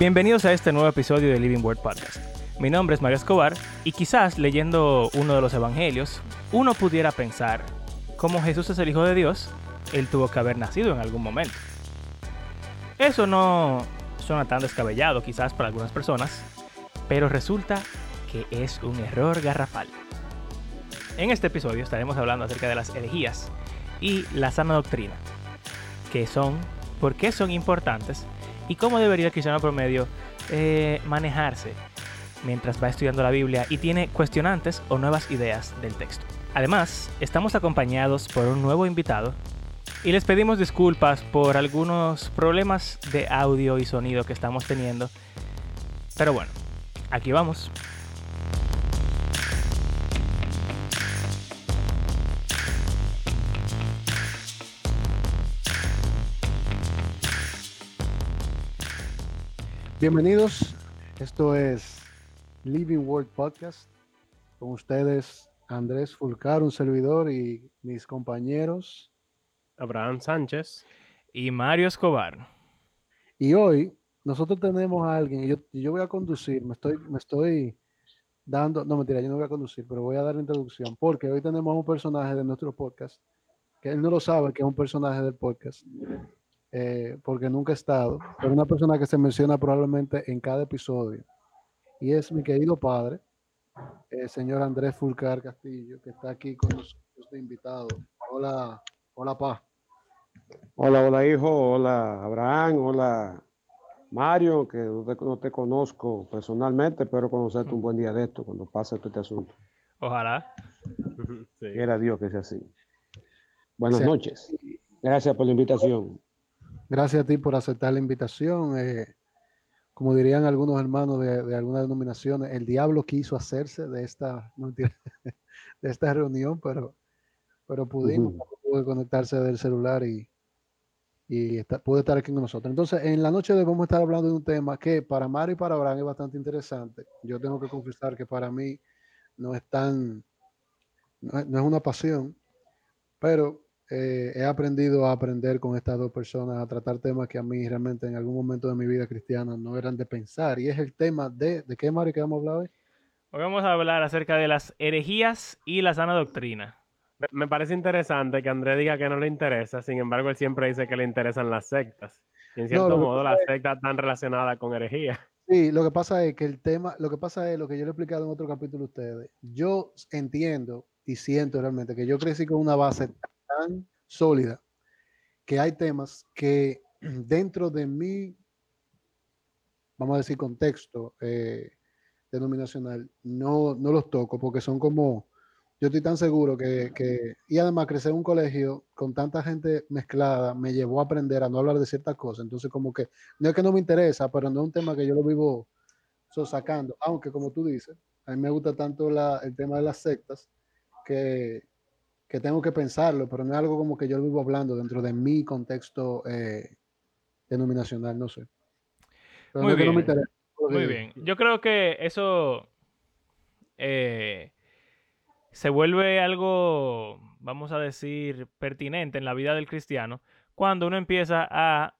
Bienvenidos a este nuevo episodio de Living Word Podcast. Mi nombre es Mario Escobar y quizás leyendo uno de los evangelios, uno pudiera pensar, como Jesús es el Hijo de Dios, él tuvo que haber nacido en algún momento. Eso no suena tan descabellado quizás para algunas personas, pero resulta que es un error garrafal. En este episodio estaremos hablando acerca de las herejías y la sana doctrina, qué son, por qué son importantes y cómo debería el cristiano promedio eh, manejarse mientras va estudiando la Biblia y tiene cuestionantes o nuevas ideas del texto. Además, estamos acompañados por un nuevo invitado y les pedimos disculpas por algunos problemas de audio y sonido que estamos teniendo. Pero bueno, aquí vamos. Bienvenidos, esto es Living World Podcast. Con ustedes Andrés Fulcar, un servidor, y mis compañeros Abraham Sánchez y Mario Escobar. Y hoy nosotros tenemos a alguien, y yo, yo voy a conducir, me estoy, me estoy dando, no mentira, yo no voy a conducir, pero voy a dar la introducción, porque hoy tenemos un personaje de nuestro podcast, que él no lo sabe, que es un personaje del podcast, eh, porque nunca ha estado, pero una persona que se menciona probablemente en cada episodio. Y es mi querido padre, el señor Andrés Fulcar Castillo, que está aquí con nosotros de invitado. Hola, hola, pa. Hola, hola, hijo. Hola, Abraham. Hola, Mario, que no te, no te conozco personalmente, pero conocerte un buen día de esto, cuando pase todo este asunto. Ojalá. Sí. Quiera Dios que sea así. Buenas noches. Gracias por la invitación. Gracias a ti por aceptar la invitación. eh, como dirían algunos hermanos de, de algunas denominaciones, el diablo quiso hacerse de esta, de esta reunión, pero, pero pudimos, Ujú. pudo conectarse del celular y, y está- pudo estar aquí con nosotros. Entonces, en la noche de hoy vamos a estar hablando de un tema que para Mario y para Abraham es bastante interesante. Yo tengo que confesar que para mí no es tan, no es, no es una pasión, pero eh, he aprendido a aprender con estas dos personas a tratar temas que a mí realmente en algún momento de mi vida cristiana no eran de pensar. Y es el tema de, ¿de qué, Mario, que vamos a hablar hoy? Hoy vamos a hablar acerca de las herejías y la sana doctrina. Me- parece interesante que Andrés diga que no le interesa, sin embargo, él siempre dice que le interesan las sectas. Y en No, cierto que modo, las sectas están relacionadas con herejía. Sí, lo que pasa es que el tema, lo que pasa es lo que yo le he explicado en otro capítulo a ustedes. Yo entiendo y siento realmente que yo crecí con una base tan sólida que hay temas que dentro de mi, vamos a decir, contexto eh, denominacional, no, no los toco porque son como, yo estoy tan seguro que, que, y además crecer en un colegio con tanta gente mezclada me llevó a aprender a no hablar de ciertas cosas. Entonces como que no es que no me interesa, pero no es un tema que yo lo vivo sacando. Aunque, como tú dices, a mí me gusta tanto la- el tema de las sectas que, que tengo que pensarlo, pero no es algo como que yo lo vivo hablando dentro de mi contexto eh, denominacional, no sé. Pero Muy no bien. interesa, Muy bien. Yo creo que eso eh, se vuelve algo, vamos a decir, pertinente en la vida del cristiano cuando uno empieza a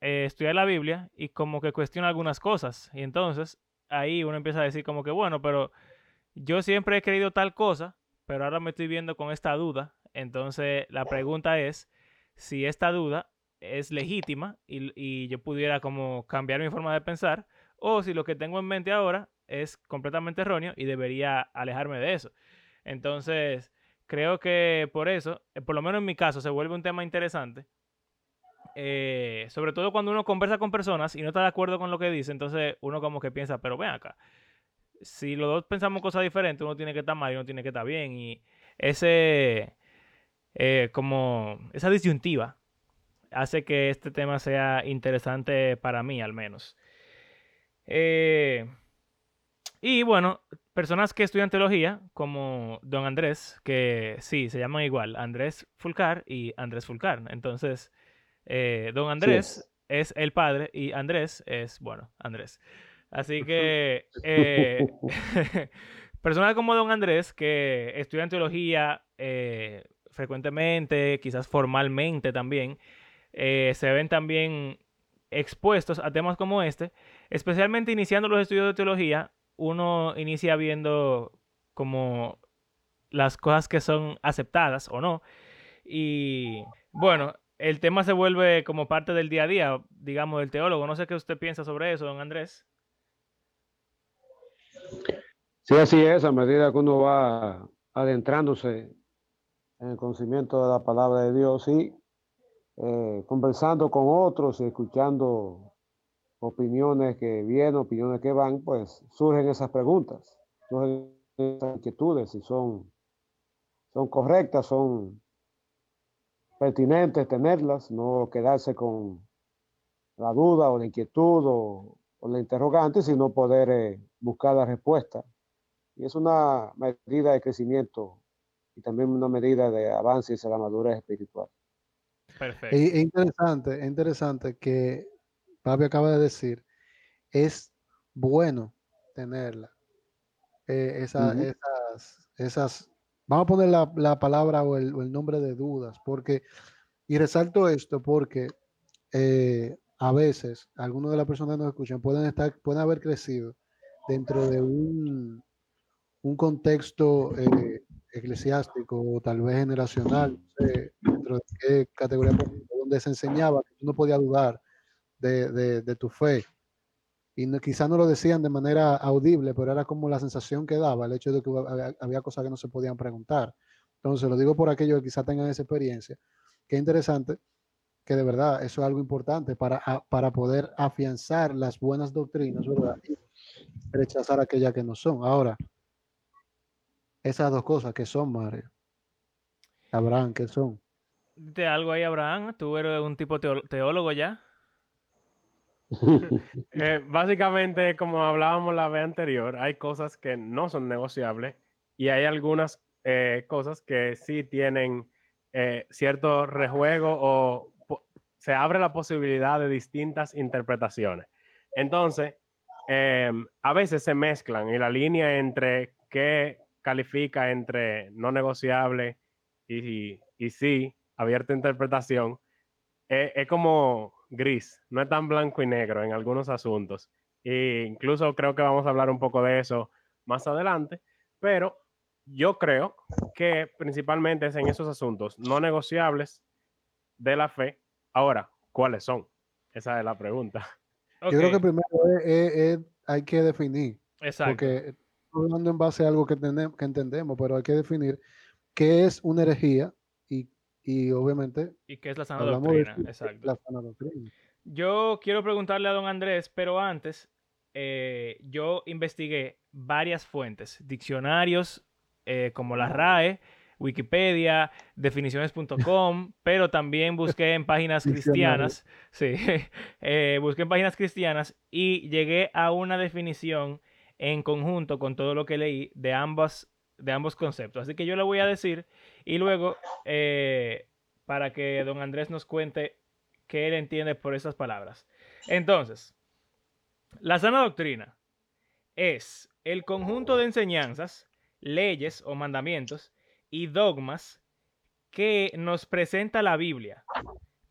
eh, estudiar la Biblia y como que cuestiona algunas cosas. Y entonces ahí uno empieza a decir como que, bueno, pero yo siempre he creído tal cosa, pero ahora me estoy viendo con esta duda. Entonces la pregunta es si esta duda es legítima y, y yo pudiera como cambiar mi forma de pensar o si lo que tengo en mente ahora es completamente erróneo y debería alejarme de eso. Entonces, creo que por eso, eh, por lo menos en mi caso, se vuelve un tema interesante. eh, sobre todo cuando uno conversa con personas y no está de acuerdo con lo que dice, entonces uno como que piensa, pero ven acá, si los dos pensamos cosas diferentes, uno tiene que estar mal y uno tiene que estar bien. Y ese, eh, como, esa disyuntiva hace que este tema sea interesante para mí al menos. Eh, y bueno, personas que estudian teología, como don Andrés, que sí, se llaman igual, Andrés Fulcar y Andrés Fulcar. Entonces, eh, don Andrés es el padre y Andrés es, bueno, Andrés. Así que eh, personas como don Andrés que estudian teología eh, frecuentemente, quizás formalmente también, eh, se ven también expuestos a temas como este, especialmente iniciando los estudios de teología, uno inicia viendo como las cosas que son aceptadas o no. Y bueno, el tema se vuelve como parte del día a día, digamos, del teólogo. No sé qué usted piensa sobre eso, don Andrés. Sí, así es, a medida que uno va adentrándose en el conocimiento de la palabra de Dios y eh, conversando con otros y escuchando opiniones que vienen, opiniones que van, pues surgen esas preguntas, surgen esas inquietudes, si son, son correctas, son pertinentes tenerlas, no quedarse con la duda o la inquietud o, la interrogante, sino poder eh, buscar la respuesta. Y es una medida de crecimiento y también una medida de avance hacia la madurez espiritual. Perfecto. Es interesante, es interesante que Papi acaba de decir, es bueno tenerla. Eh, esas, esas, vamos a poner la, palabra o el, nombre de dudas, porque, y resalto esto porque eh, a veces algunos de las personas que nos escuchan pueden estar, pueden haber crecido dentro de un, un contexto eh, eclesiástico tal vez generacional, dentro de qué categoría, donde se enseñaba que tú no podías dudar de, tu fe. Y no, quizás no lo decían de manera audible, pero era como la sensación que daba el hecho de que había, cosas que no se podían preguntar. Entonces, lo digo por aquellos que quizás tengan esa experiencia. Qué interesante que de verdad eso es algo importante para, para poder afianzar las buenas doctrinas, ¿verdad? Y rechazar aquellas que no son. Ahora, esas dos cosas que son, Mario. Abraham, ¿qué son? De algo ahí, Abraham. Tú eres un tipo teólogo ya. Eh, básicamente, como hablábamos la vez anterior, hay cosas que no son negociables y hay algunas eh, cosas que sí tienen eh, cierto rejuego o se abre la posibilidad de distintas interpretaciones. Entonces, em, a veces se mezclan y la línea entre qué califica entre no negociable y, y, sí, abierta interpretación, es como gris, no es tan blanco y negro en algunos asuntos. E incluso creo que vamos a hablar un poco de eso más adelante, pero yo creo que principalmente es en esos asuntos no negociables de la fe. Ahora, ¿cuáles son? Esa es la pregunta. Yo creo que primero hay que definir. Exacto. Porque hablando en base a algo que, que entendemos, pero hay que definir qué es una herejía y obviamente... ¿Y qué es la sana doctrina? Exacto. Yo quiero preguntarle a don Andrés, pero antes, eh, yo investigué varias fuentes, diccionarios eh, como la RAE, Wikipedia, definiciones.com, pero también busqué en páginas cristianas, sí, eh, busqué en páginas cristianas y llegué a una definición en conjunto con todo lo que leí de ambas de ambos conceptos. Así que yo le voy a decir y luego eh, para que don Andrés nos cuente qué él entiende por esas palabras. Entonces, la sana doctrina es el conjunto de enseñanzas, leyes o mandamientos y dogmas que nos presenta la Biblia.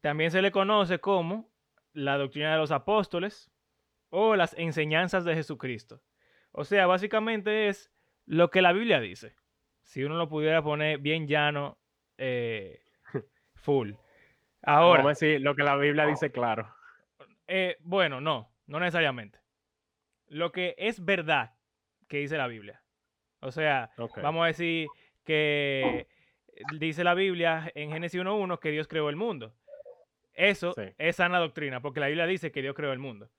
También se le conoce como la doctrina de los apóstoles o las enseñanzas de Jesucristo. O sea, básicamente es lo que la Biblia dice. Si uno lo pudiera poner bien llano, eh, full. Ahora. Vamos a decir lo que la Biblia dice claro. Eh, bueno, no, no necesariamente. Lo que es verdad que dice la Biblia. O sea, vamos a decir que dice la Biblia en Génesis 1.1 que Dios creó el mundo. Eso es sana doctrina, porque la Biblia dice que Dios creó el mundo.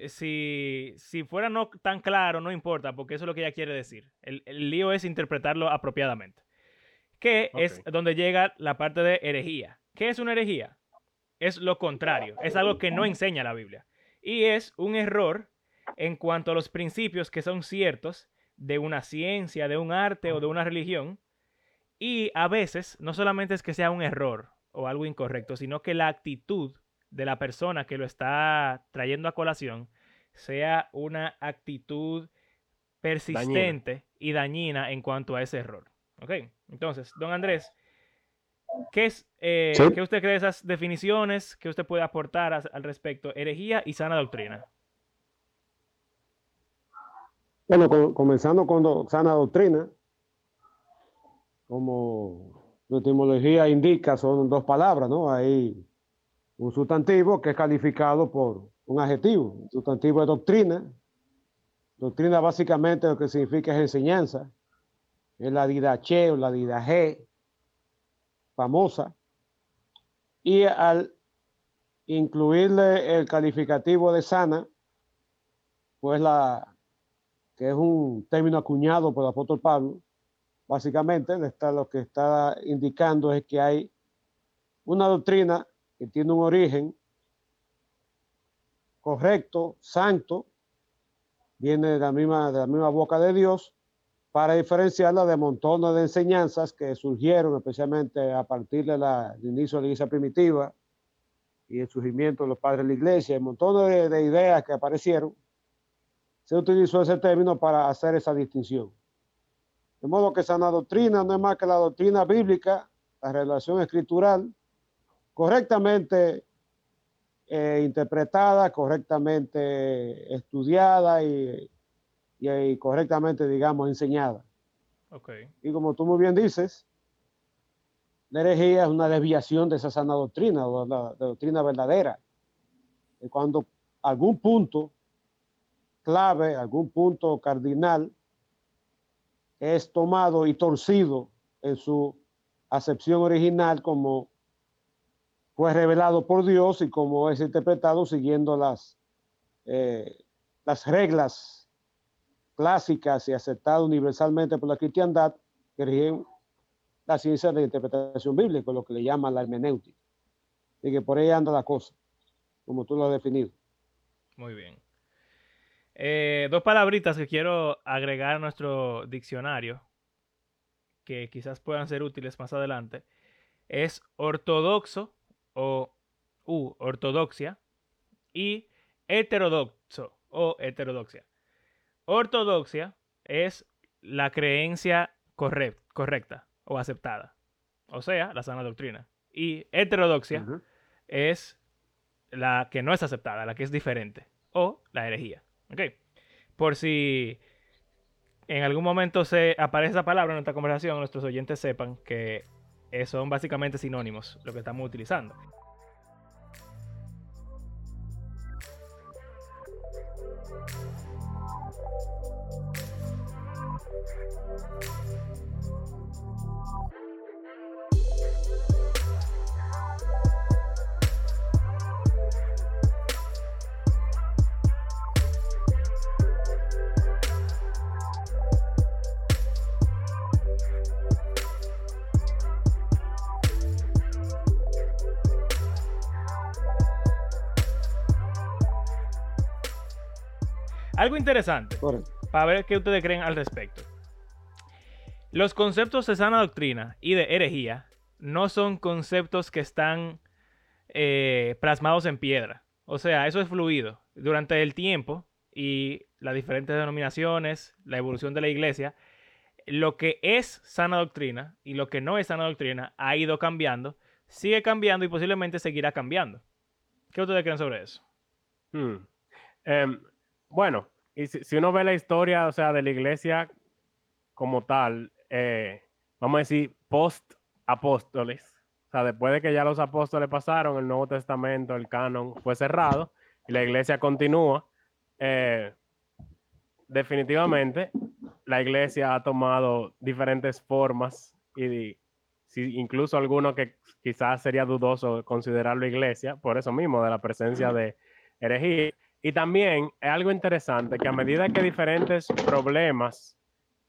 Eh, si, si fuera no tan claro, no importa, porque eso es lo que ella quiere decir. El, lío es interpretarlo apropiadamente. Que es donde llega la parte de herejía. ¿Qué es una herejía? Es lo contrario, es algo que no enseña la Biblia. Y es un error en cuanto a los principios que son ciertos de una ciencia, de un arte o de una religión. Y a veces no solamente es que sea un error o algo incorrecto, sino que la actitud de la persona que lo está trayendo a colación sea una actitud persistente y dañina en cuanto a ese error. ¿Ok? Entonces, don Andrés, ¿qué, es, eh, ¿qué usted cree de esas definiciones que usted puede aportar al respecto? Herejía y sana doctrina. Bueno, co- comenzando con do- sana doctrina, como la etimología indica, son dos palabras, ¿no? Hay un sustantivo que es calificado por un adjetivo. El sustantivo es doctrina. Doctrina básicamente lo que significa es enseñanza. Es la didache o la didaje famosa. Y al incluirle el calificativo de sana, pues la, que es un término acuñado por apóstol Pablo, básicamente está, lo que está indicando es que hay una doctrina que tiene un origen correcto, santo, viene de la misma, de la misma boca de Dios, para diferenciarla de montones de enseñanzas que surgieron especialmente a partir de del inicio de la iglesia primitiva y el surgimiento de los padres de la iglesia, un montón de, de ideas que aparecieron, se utilizó ese término para hacer esa distinción. De modo que sana doctrina no es más que la doctrina bíblica, la relación escritural, correctamente eh, interpretada, correctamente estudiada y, y- y correctamente, digamos, enseñada. Ok. Y como tú muy bien dices, la herejía es una desviación de esa sana doctrina, o la, la doctrina verdadera. Y cuando algún punto clave, algún punto cardinal es tomado y torcido en su acepción original como fue revelado por Dios y como es interpretado siguiendo las, eh, las reglas clásicas y aceptadas universalmente por la cristiandad que rigen la ciencia de interpretación bíblica, lo que le llaman la hermenéutica. Y que por ahí anda la cosa, como tú lo has definido. Muy bien. Eh, dos palabritas que quiero agregar a nuestro diccionario, que quizás puedan ser útiles más adelante, es ortodoxo o u, ortodoxia y heterodoxo o heterodoxia. Ortodoxia es la creencia correct- correcta o aceptada, o sea, la sana doctrina. Y heterodoxia es la que no es aceptada, la que es diferente, o la herejía. ¿Ok? Por si en algún momento se aparece esa palabra en nuestra conversación, nuestros oyentes sepan que son básicamente sinónimos lo que estamos utilizando. Interesante. Correcto. para ver qué ustedes creen al respecto. Los conceptos de sana doctrina y de herejía no son conceptos que están eh, plasmados en piedra. O sea, eso es fluido. Durante el tiempo y las diferentes denominaciones, la evolución de la iglesia, lo que es sana doctrina y lo que no es sana doctrina ha ido cambiando, sigue cambiando y posiblemente seguirá cambiando. ¿Qué ustedes creen sobre eso? Hmm. Em, bueno, y si, si uno ve la historia, o sea, de la iglesia como tal, eh, vamos a decir, post apóstoles, o sea, después de que ya los apóstoles pasaron, el Nuevo Testamento, el canon fue cerrado y la iglesia continúa, eh, definitivamente la iglesia ha tomado diferentes formas y si, incluso alguno que quizás sería dudoso considerarlo iglesia, por eso mismo, de la presencia de herejía. Y también es algo interesante que a medida que diferentes problemas,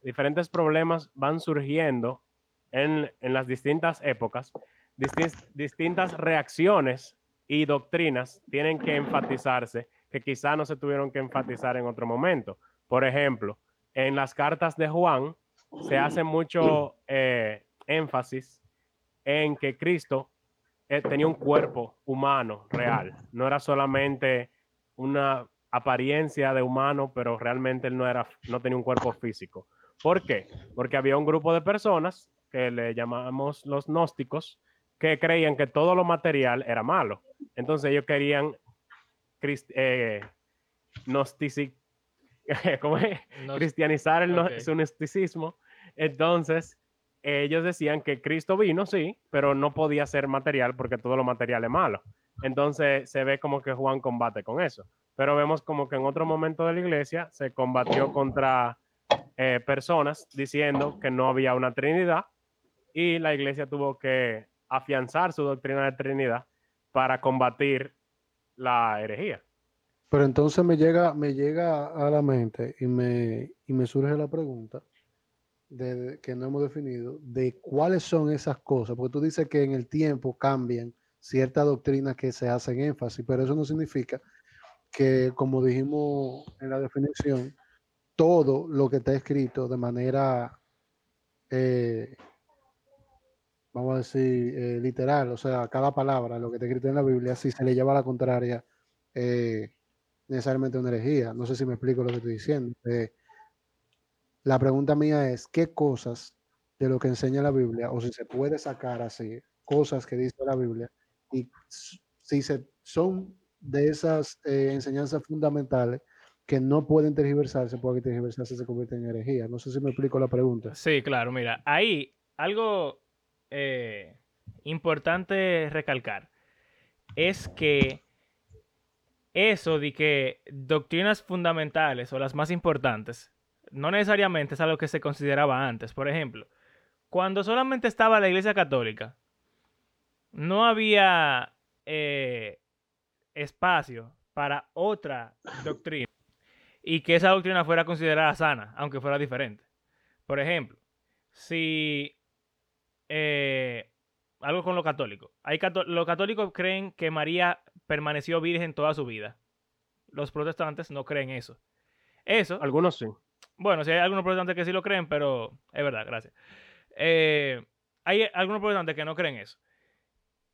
diferentes problemas van surgiendo en, en las distintas épocas, distin- distintas reacciones y doctrinas tienen que enfatizarse que quizá no se tuvieron que enfatizar en otro momento. Por ejemplo, en las cartas de Juan se hace mucho eh, énfasis en que Cristo eh, tenía un cuerpo humano real, no era solamente una apariencia de humano, pero realmente él no, era, no tenía un cuerpo físico. ¿Por qué? Porque había un grupo de personas que le llamamos los gnósticos, que creían que todo lo material era malo. Entonces ellos querían eh, gnostici- ¿cómo es? No- cristianizar el no- ok. su gnosticismo. Entonces, ellos decían que Cristo vino, sí, pero no podía ser material porque todo lo material es malo. Entonces, se ve como que Juan combate con eso. Pero vemos como que en otro momento de la iglesia se combatió contra eh, personas diciendo que no había una Trinidad y la iglesia tuvo que afianzar su doctrina de Trinidad para combatir la herejía. Pero entonces me llega, me llega a la mente y me, y me surge la pregunta de, de- que no hemos definido de cuáles son esas cosas, porque tú dices que en el tiempo cambian ciertas doctrinas que se hacen énfasis, pero eso no significa que, como dijimos en la definición, todo lo que está escrito de manera, eh, vamos a decir, eh, literal, o sea, cada palabra, lo que está escrito en la Biblia, si se le lleva a la contraria, eh, necesariamente una herejía. No sé si me explico lo que estoy diciendo. Eh, la pregunta mía es, ¿qué cosas de lo que enseña la Biblia, o si se puede sacar así, cosas que dice la Biblia, y si se, son de esas eh, enseñanzas fundamentales que no pueden tergiversarse, porque tergiversarse se convierte en herejía? No sé si me explico la pregunta. Sí, claro, mira, ahí algo eh, importante recalcar es que eso de que doctrinas fundamentales o las más importantes no necesariamente es algo que se consideraba antes. Por ejemplo, cuando solamente estaba la Iglesia Católica, no había eh, espacio para otra doctrina y que esa doctrina fuera considerada sana, aunque fuera diferente. Por ejemplo, si eh, algo con lo católico. Hay cató- los católicos creen que María permaneció virgen toda su vida. Los protestantes no creen eso. Eso, Algunos sí. bueno, si hay algunos protestantes que sí lo creen, pero es verdad, gracias. Eh, hay algunos protestantes que no creen eso.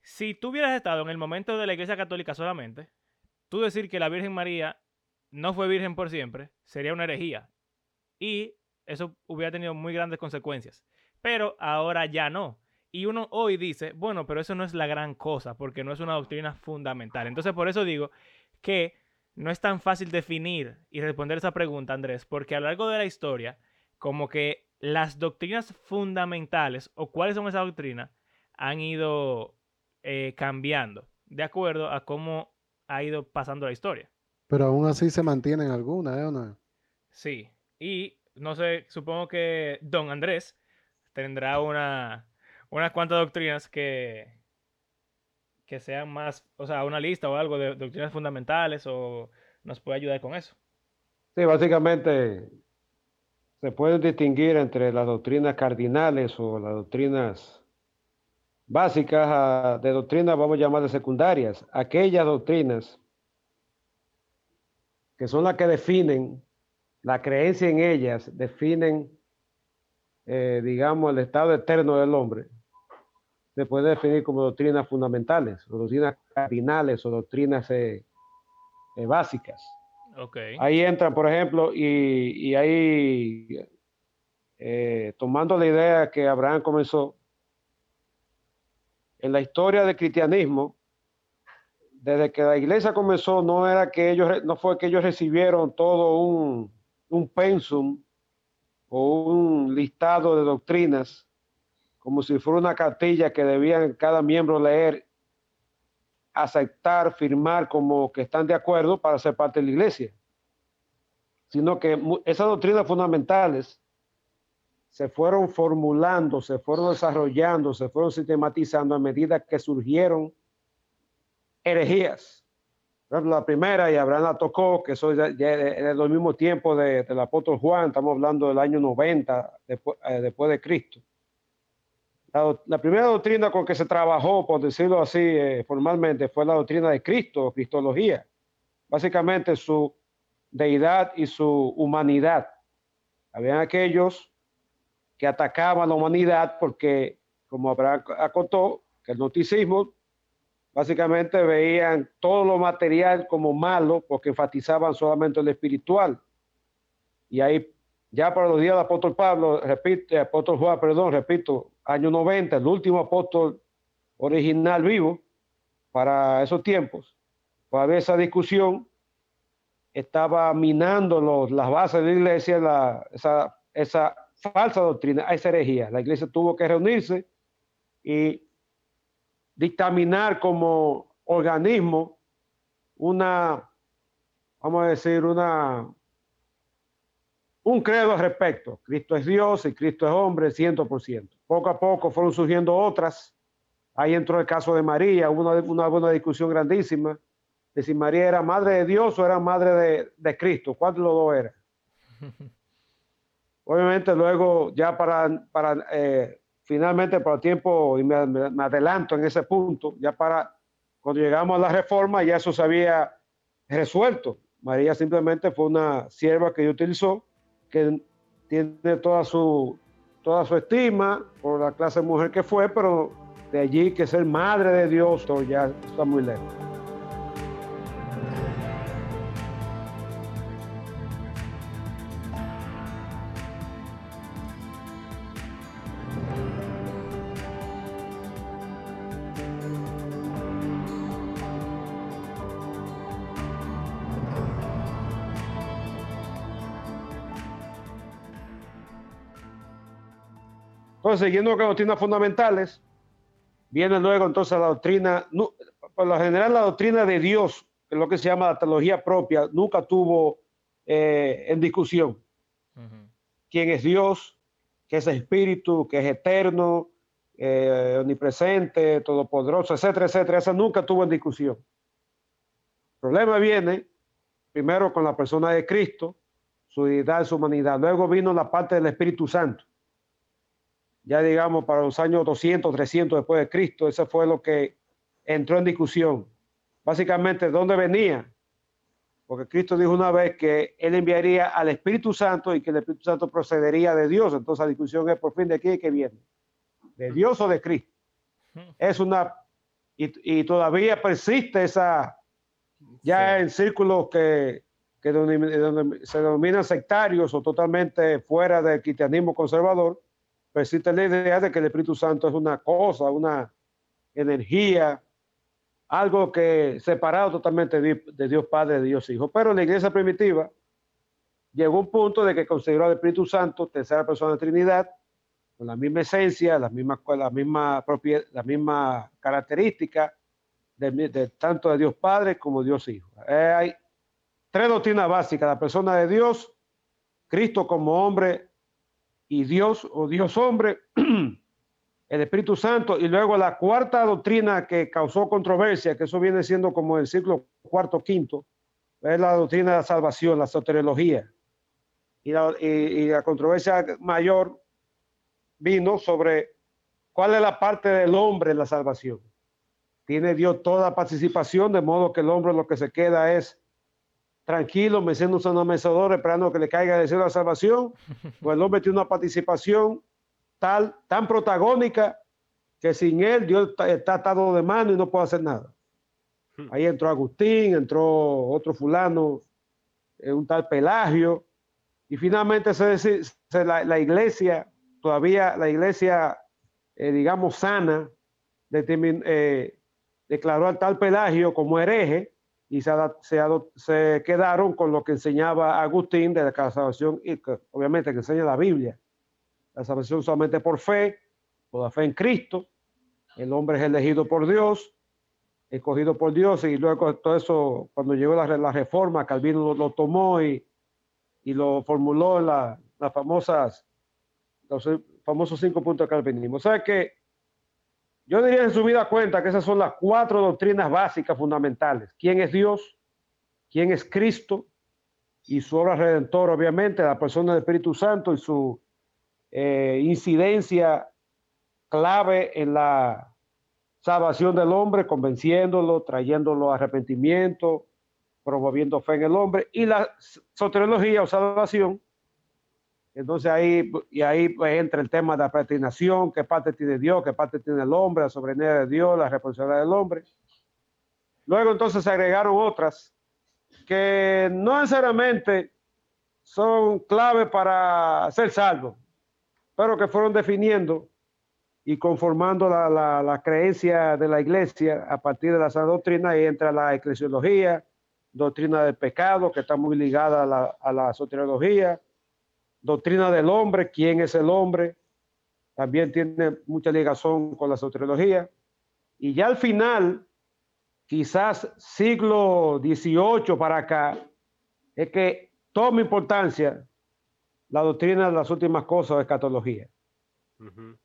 Si tú hubieras estado en el momento de la Iglesia Católica solamente, tú decir que la Virgen María no fue virgen por siempre sería una herejía. Y eso hubiera tenido muy grandes consecuencias. Pero ahora ya no. Y uno hoy dice, bueno, pero eso no es la gran cosa, porque no es una doctrina fundamental. Entonces, por eso digo que no es tan fácil definir y responder esa pregunta, Andrés, porque a lo largo de la historia, como que las doctrinas fundamentales o cuáles son esas doctrinas han ido eh, cambiando de acuerdo a cómo ha ido pasando la historia. Pero aún así se mantienen algunas, ¿eh? ¿O no? Sí, y no sé, supongo que Don Andrés tendrá una, unas cuantas doctrinas que, que sean más, o sea, una lista o algo de doctrinas fundamentales o nos puede ayudar con eso. Sí, básicamente se pueden distinguir entre las doctrinas cardinales o las doctrinas básicas de doctrinas, vamos a llamarlas secundarias, aquellas doctrinas que son las que definen, la creencia en ellas, definen, eh, digamos, el estado eterno del hombre. Se puede definir como doctrinas fundamentales, o doctrinas cardinales, o doctrinas eh, eh, básicas. Ahí entran, por ejemplo, y, y ahí, tomando la idea que Abraham comenzó, en la historia del cristianismo, desde que la iglesia comenzó, no era que ellos, no fue que ellos recibieron todo un, un pensum o un listado de doctrinas, como si fuera una cartilla que debían cada miembro leer, aceptar, firmar como que están de acuerdo para ser parte de la iglesia, sino que esas doctrinas fundamentales se fueron formulando, se fueron desarrollando, se fueron sistematizando a medida que surgieron herejías. La primera, y Abraham la tocó, que eso ya, ya era del mismo tiempo de- del apóstol Juan, estamos hablando del año 90 después, eh, después de Cristo. La, la primera doctrina con que se trabajó, por decirlo así, eh, formalmente, fue la doctrina de Cristo, Cristología. Básicamente su deidad y su humanidad. Habían aquellos que atacaban la humanidad porque, como Abraham acotó, que el noticismo básicamente veían todo lo material como malo porque enfatizaban solamente el espiritual. Y ahí, ya para los días del apóstol Pablo, repito, apóstol Juan, perdón, repito, año 90, el último apóstol original vivo para esos tiempos, pues había esa discusión estaba minando los, las bases de la iglesia, la, esa, esa falsa doctrina, esa herejía. La iglesia tuvo que reunirse y dictaminar como organismo una, vamos a decir, una, un credo al respecto. Cristo es Dios y Cristo es hombre, 100%. Poco a poco fueron surgiendo otras. Ahí entró el caso de María, hubo una, una, una discusión grandísima de si María era madre de Dios o era madre de, de Cristo. ¿Cuál de los dos era? Obviamente luego ya para, para eh, finalmente por el tiempo, y me, adelanto en ese punto, ya para cuando llegamos a la reforma ya eso se había resuelto. María simplemente fue una sierva que utilizó, que tiene toda su, toda su estima por la clase mujer que fue, pero de allí que ser madre de Dios ya está muy lejos. Entonces, siguiendo con las doctrinas fundamentales, viene luego entonces la doctrina, no, por lo general la doctrina de Dios, que es lo que se llama la teología propia, nunca tuvo eh, en discusión. Uh -huh. ¿Quién es Dios? ¿Qué es espíritu? ¿Qué es eterno? Eh, omnipresente, todopoderoso, etcétera, etcétera. Esa nunca tuvo en discusión. El problema viene primero con la persona de Cristo, su deidad su humanidad. Luego vino la parte del Espíritu Santo ya digamos para los años 200, 300 después de Cristo, eso fue lo que entró en discusión. Básicamente, ¿de dónde venía? Porque Cristo dijo una vez que Él enviaría al Espíritu Santo y que el Espíritu Santo procedería de Dios. Entonces la discusión es por fin de quién que viene, de Dios o de Cristo. Es una, y, y todavía persiste esa, ya sí. en círculos que, que se denominan sectarios o totalmente fuera del cristianismo conservador, persiste la idea de que el Espíritu Santo es una cosa, una energía, algo que separado totalmente de, Dios Padre, de Dios Hijo. Pero la iglesia primitiva llegó un punto de que consideró al Espíritu Santo tercera persona de Trinidad, con la misma esencia, la misma, la misma, propiedad, la misma característica de, de, tanto de Dios Padre como Dios Hijo. Eh, hay tres doctrinas básicas, la persona de Dios, Cristo como hombre y Dios o Dios hombre, el Espíritu Santo, y luego la cuarta doctrina que causó controversia, que eso viene siendo como el ciclo cuarto, quinto, es la doctrina de la salvación, la soteriología. Y la, y, y la controversia mayor vino sobre cuál es la parte del hombre en la salvación. Tiene Dios toda participación, de modo que el hombre lo que se queda es tranquilo, meciéndose en una mecedora, esperando que le caiga del cielo la salvación, pues el hombre tiene una participación tal, tan protagónica que sin él Dios está atado de mano y no puede hacer nada. Ahí entró Agustín, entró otro fulano, eh, un tal Pelagio, y finalmente se, se, la, la, iglesia, todavía la iglesia, eh, digamos, sana, determin, eh, declaró al tal Pelagio como hereje, y se, se, se, quedaron con lo que enseñaba Agustín de la salvación, y que, obviamente que enseña la Biblia. La salvación solamente por fe, por la fe en Cristo. El hombre es elegido por Dios, escogido por Dios, y luego todo eso, cuando llegó la, la reforma, Calvino lo, lo, tomó y, y lo formuló en la, las famosas, los famosos cinco puntos de calvinismo. O sea que yo diría en su vida cuenta que esas son las cuatro doctrinas básicas fundamentales. ¿Quién es Dios? ¿Quién es Cristo? Y su obra redentora, obviamente, la persona del Espíritu Santo y su eh, incidencia clave en la salvación del hombre, convenciéndolo, trayéndolo a arrepentimiento, promoviendo fe en el hombre. Y la soteriología o salvación, entonces ahí, y ahí pues, entra el tema de la predestinación, qué parte tiene Dios, qué parte tiene el hombre, la soberanía de Dios, la responsabilidad del hombre. Luego entonces se agregaron otras que no necesariamente son clave para ser salvo, pero que fueron definiendo y conformando la, la, la, creencia de la iglesia a partir de la sana doctrina y entra la eclesiología, doctrina del pecado, que está muy ligada a la, a la soteriología, doctrina del hombre, quién es el hombre, también tiene mucha ligación con la soteriología. Y ya al final, quizás siglo XVIII para acá, es que toma importancia la doctrina de las últimas cosas de escatología.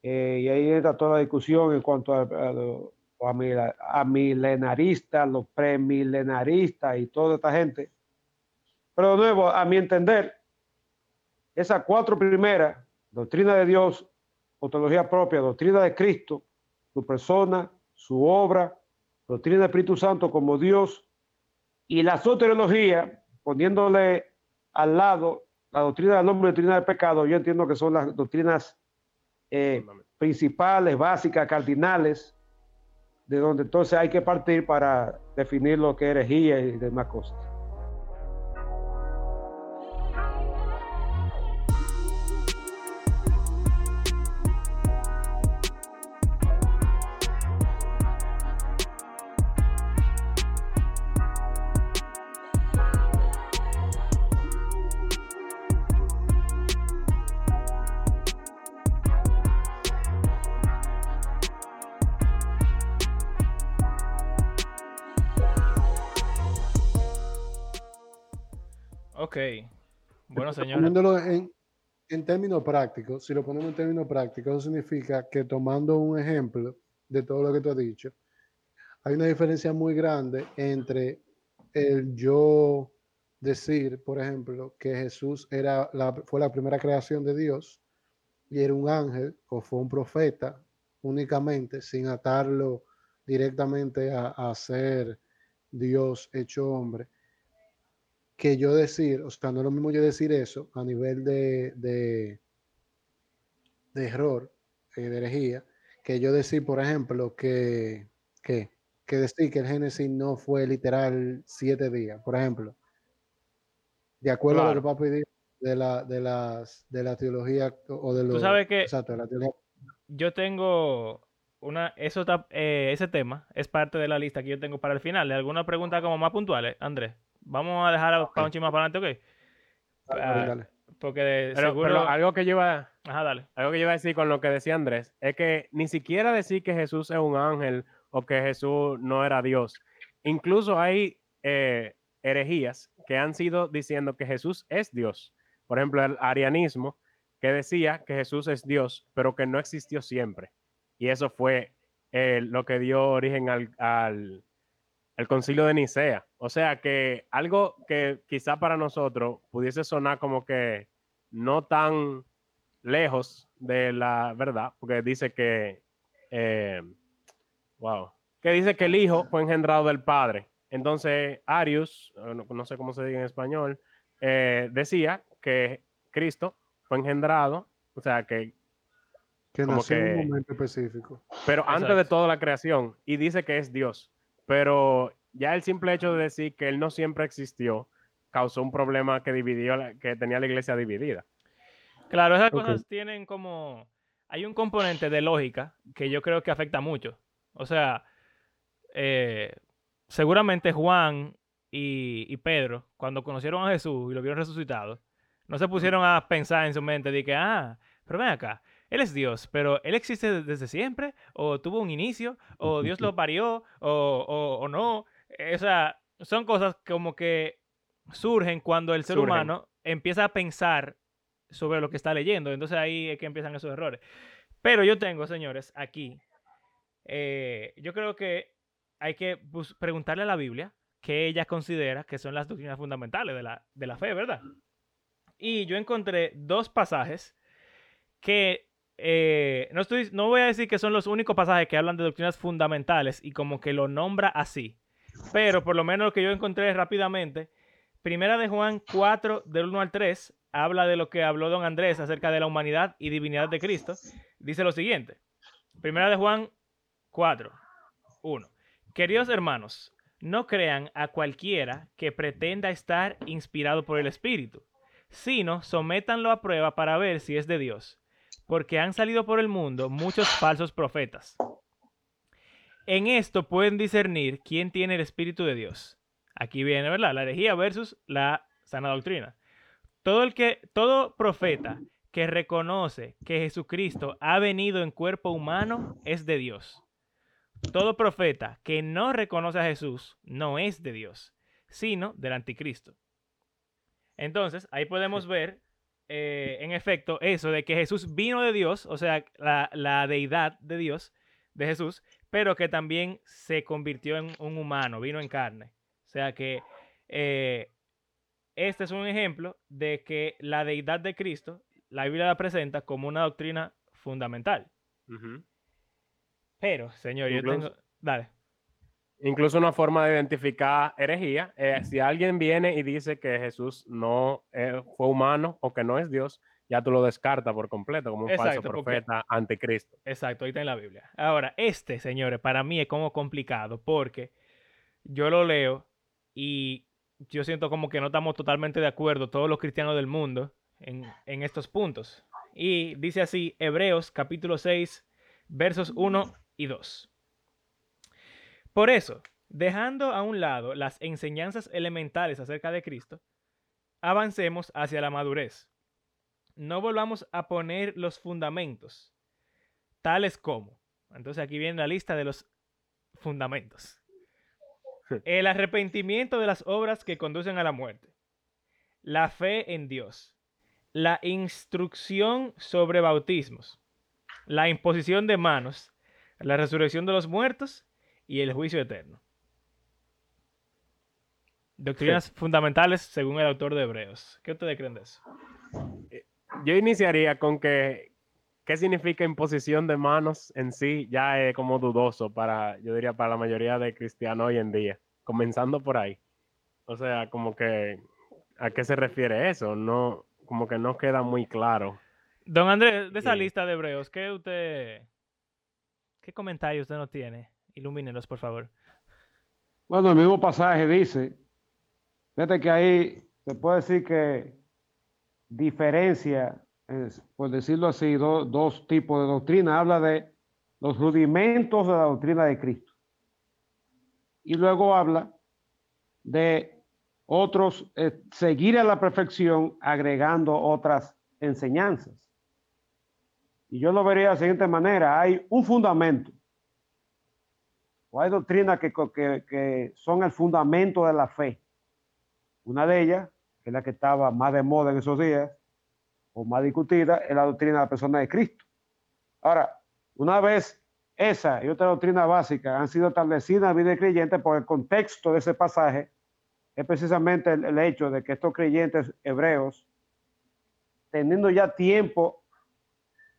Eh, y ahí entra toda la discusión en cuanto a, a, lo- a mila- a milenaristas, los premilenaristas y toda esta gente. Pero de nuevo, a mi entender, esas cuatro primeras, doctrina de Dios, ontología propia, doctrina de Cristo, su persona, su obra, doctrina del Espíritu Santo como Dios, y la soteriología, poniéndole al lado la doctrina del hombre y la doctrina del pecado, yo entiendo que son las doctrinas eh, principales, básicas, cardinales, de donde entonces hay que partir para definir lo que es herejía y demás cosas. Bueno, señores. En, en términos prácticos, si lo ponemos en términos prácticos, eso significa que tomando un ejemplo de todo lo que tú has dicho, hay una diferencia muy grande entre el yo decir, por ejemplo, que Jesús era la, fue la primera creación de Dios y era un ángel o fue un profeta únicamente, sin atarlo directamente a, a ser Dios hecho hombre que yo decir, o sea, no es lo mismo yo decir eso a nivel de, de, de error, eh, de herejía, que yo decir, por ejemplo, que, que, que decir que el Génesis no fue literal siete días, por ejemplo. De acuerdo a lo que Claro. papi dijo de la, de las, de la teología o de los... sabes que- Exacto, de la teología. Yo tengo una. Eso está- eh, ese tema es parte de la lista que yo tengo para el final. ¿De alguna pregunta como más puntuales, Andrés? Vamos a dejar a- para un chisme más para adelante, ¿ok? Dale, Ah, dale. Porque de Pero, seguro. pero algo que yo iba, Ajá, dale. algo que yo iba a decir con lo que decía Andrés es que ni siquiera decir que Jesús es un ángel o que Jesús no era Dios. Incluso hay eh, herejías que han sido diciendo que Jesús es Dios. Por ejemplo, el arianismo que decía que Jesús es Dios, pero que no existió siempre. Y eso fue eh, lo que dio origen al, al, al concilio de Nicea. O sea que algo que quizá para nosotros pudiese sonar como que no tan lejos de la verdad, porque dice que, eh, wow, que dice que el hijo fue engendrado del padre. Entonces, Arius, no, no sé cómo se dice en español, eh, decía que Cristo fue engendrado, o sea, que, Que nació en que- un momento específico. pero antes de toda la creación, y dice que es Dios. Pero ya el simple hecho de decir que él no siempre existió causó un problema que dividió, la- que tenía la iglesia dividida. Claro, esas cosas tienen como. Hay un componente de lógica que yo creo que afecta mucho. O sea, eh, seguramente Juan y, y Pedro, cuando conocieron a Jesús y lo vieron resucitado, no se pusieron a pensar en su mente de que, ah, pero ven acá, él es Dios, pero él existe de- desde siempre, o tuvo un inicio, o Dios lo parió, o, o- o no. Eh, O sea, son cosas como que surgen cuando el ser Surgen. humano empieza a pensar sobre lo que está leyendo. Entonces ahí es que empiezan esos errores. Pero yo tengo, señores, aquí, eh, yo creo que hay que preguntarle a la Biblia qué ella considera que son las doctrinas fundamentales de la, de la fe, ¿verdad? Y yo encontré dos pasajes que eh, no, estoy, no voy a decir que son los únicos pasajes que hablan de doctrinas fundamentales y como que lo nombra así, pero por lo menos lo que yo encontré rápidamente, Primera de Juan 4, del 1 al 3, habla de lo que habló don Andrés acerca de la humanidad y divinidad de Cristo. Dice lo siguiente. Primera de Juan 4, 1. Queridos hermanos, no crean a cualquiera que pretenda estar inspirado por el Espíritu, sino sométanlo a prueba para ver si es de Dios, porque han salido por el mundo muchos falsos profetas. En esto pueden discernir quién tiene el Espíritu de Dios. Aquí viene, ¿verdad? La herejía versus la sana doctrina. Todo el que, todo profeta que reconoce que Jesucristo ha venido en cuerpo humano es de Dios. Todo profeta que no reconoce a Jesús no es de Dios, sino del anticristo. Entonces, ahí podemos ver, eh, en efecto, eso de que Jesús vino de Dios, o sea, la, deidad de Dios, de Jesús, pero que también se convirtió en un humano, vino en carne. O sea que eh, este es un ejemplo de que la deidad de Cristo, la Biblia la presenta como una doctrina fundamental. Pero, señor, yo tengo... Dale. Incluso una forma de identificar herejía. Eh, si alguien viene y dice que Jesús no eh, fue humano o que no es Dios, ya tú lo descartas por completo como un falso profeta anticristo. Exacto, ahí está en la Biblia. Ahora, este, señores, para mí es como complicado porque yo lo leo y yo siento como que no estamos totalmente de acuerdo todos los cristianos del mundo en, en estos puntos. Y dice así, Hebreos capítulo 6, versos 1 y 2. Por eso, dejando a un lado las enseñanzas elementales acerca de Cristo, avancemos hacia la madurez. No volvamos a poner los fundamentos, tales como, entonces aquí viene la lista de los fundamentos. El arrepentimiento de las obras que conducen a la muerte, la fe en Dios, la instrucción sobre bautismos, la imposición de manos, la resurrección de los muertos y el juicio eterno. Doctrinas fundamentales según el autor de Hebreos. ¿Qué ustedes creen de eso? Eh, yo iniciaría con que qué significa imposición de manos en sí ya es como dudoso para, yo diría, para la mayoría de cristianos hoy en día, comenzando por ahí. O sea, como que a qué se refiere eso, no, como que no queda muy claro. Don Andrés, de esa lista de hebreos, ¿qué usted, qué comentario usted nos tiene? Ilumínenos, por favor. Bueno, el mismo pasaje dice, fíjate que ahí se puede decir que diferencia, por decirlo así, dos tipos de doctrina. Habla de los rudimentos de la doctrina de Cristo. Y luego habla de otros, eh, seguir a la perfección agregando otras enseñanzas. Y yo lo vería de la siguiente manera, hay un fundamento o hay doctrinas que, son el fundamento de la fe. Una de ellas, que es la que estaba más de moda en esos días, o más discutida, es la doctrina de la persona de Cristo. Ahora, una vez esa y otra doctrina básica han sido establecidas en la vida de creyente por el contexto de ese pasaje, es precisamente el, el hecho de que estos creyentes hebreos, teniendo ya tiempo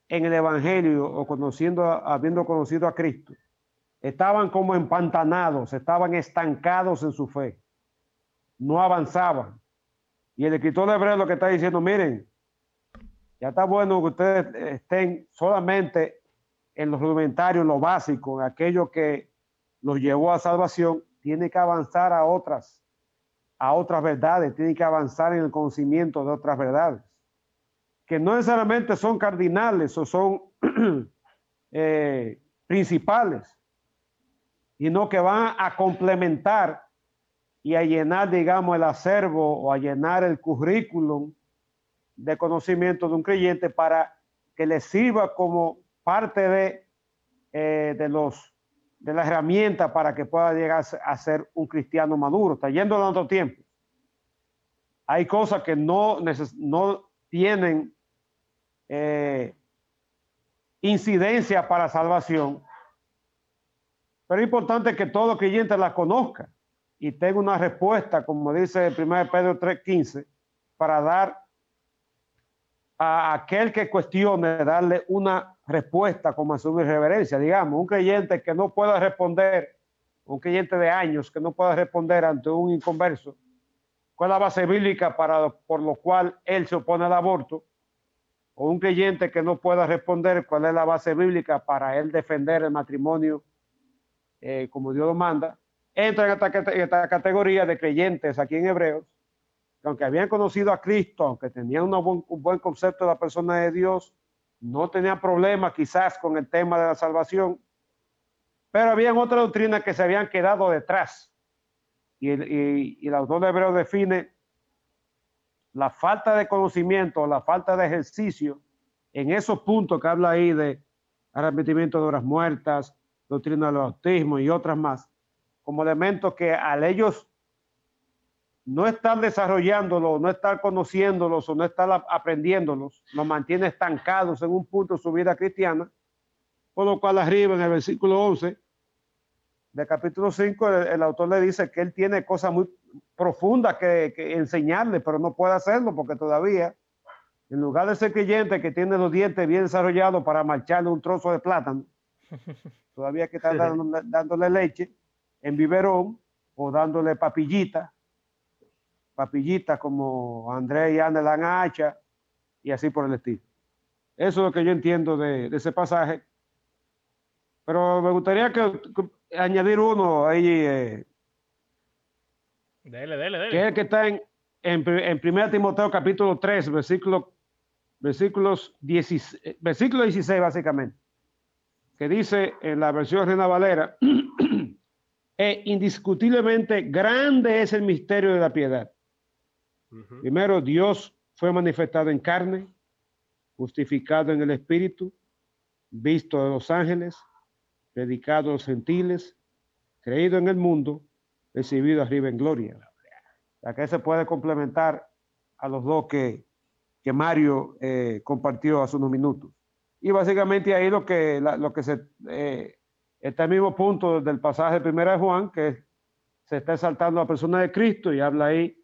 en el Evangelio o conociendo, habiendo conocido a Cristo, estaban como empantanados, estaban estancados en su fe, no avanzaban. Y el escritor de Hebreo lo que está diciendo, miren, ya está bueno que ustedes estén solamente en los rudimentarios, en lo básico, en aquello que los llevó a salvación, tiene que avanzar a otras, a otras verdades, tiene que avanzar en el conocimiento de otras verdades, que no necesariamente son cardinales o son eh, principales, sino que van a complementar y a llenar, digamos, el acervo o a llenar el currículum de conocimiento de un creyente para que le sirva como parte de, eh, de, los, de la herramienta para que pueda llegar a ser un cristiano maduro. Está yendo en otro tiempo. Hay cosas que no, no tienen eh, incidencia para salvación, pero es importante que todo creyente la conozca y tenga una respuesta, como dice el 1 Pedro 3:15, para dar a aquel que cuestione, darle una respuesta como a su reverencia. Digamos, un creyente que no pueda responder, un creyente de años que no pueda responder ante un inconverso, ¿cuál es la base bíblica para, por lo cual él se opone al aborto? O un creyente que no pueda responder cuál es la base bíblica para él defender el matrimonio eh, como Dios lo manda, entran en esta, categoría de creyentes aquí en Hebreos, que aunque habían conocido a Cristo, aunque tenían un buen concepto de la persona de Dios, no tenían problemas quizás con el tema de la salvación, pero habían otras doctrinas que se habían quedado detrás. y y- y el autor de Hebreo define la falta de conocimiento, la falta de ejercicio en esos puntos que habla ahí de arrepentimiento de obras muertas, doctrina del bautismo y otras más, como elementos que al ellos no estar desarrollándolos, no estar conociéndolos o no estar a- aprendiéndolos, nos mantiene estancados en un punto de su vida cristiana, por lo cual arriba en el versículo 11 del capítulo 5, el, el autor le dice que él tiene cosas muy profundas que, que enseñarle, pero no puede hacerlo porque todavía, en lugar de ser creyente que tiene los dientes bien desarrollados para marcharle un trozo de plátano, todavía que está dándole, dándole leche en biberón o dándole papillita, papillita como André y Ana dan hacha y así por el estilo. Eso es lo que yo entiendo de, de ese pasaje. Pero me gustaría que, que añadir uno ahí, eh, Dele, dele, que es dele. el que está en, en, en 1 Timoteo capítulo 3, versículo, versículos 16, eh, versículo 16 básicamente, que dice en la versión Reina Valera, e indiscutiblemente grande es el misterio de la piedad. Primero, Dios fue manifestado en carne, justificado en el Espíritu, visto de los ángeles, predicado a los gentiles, creído en el mundo, recibido arriba en gloria. Sea, que se puede complementar a los dos que, que Mario eh, compartió hace unos minutos. Y básicamente ahí lo que, lo que se, eh, está el mismo punto del pasaje de primera de Juan, que se está exaltando a la persona de Cristo y habla ahí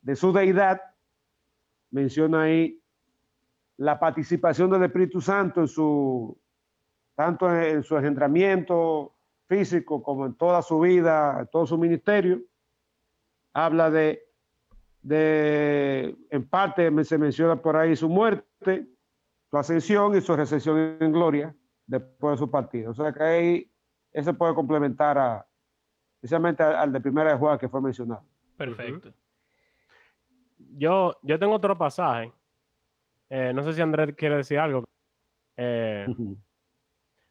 de su deidad, menciona ahí la participación del Espíritu Santo en su, tanto en, su engendramiento físico como en toda su vida, en todo su ministerio. Habla de, de en parte se menciona por ahí su muerte, su ascensión y su recepción en gloria después de su partida. O sea que ahí ese puede complementar a, especialmente al, de primera de Juan que fue mencionado. Perfecto. Yo, yo tengo otro pasaje. Eh, no sé si Andrés quiere decir algo. Eh,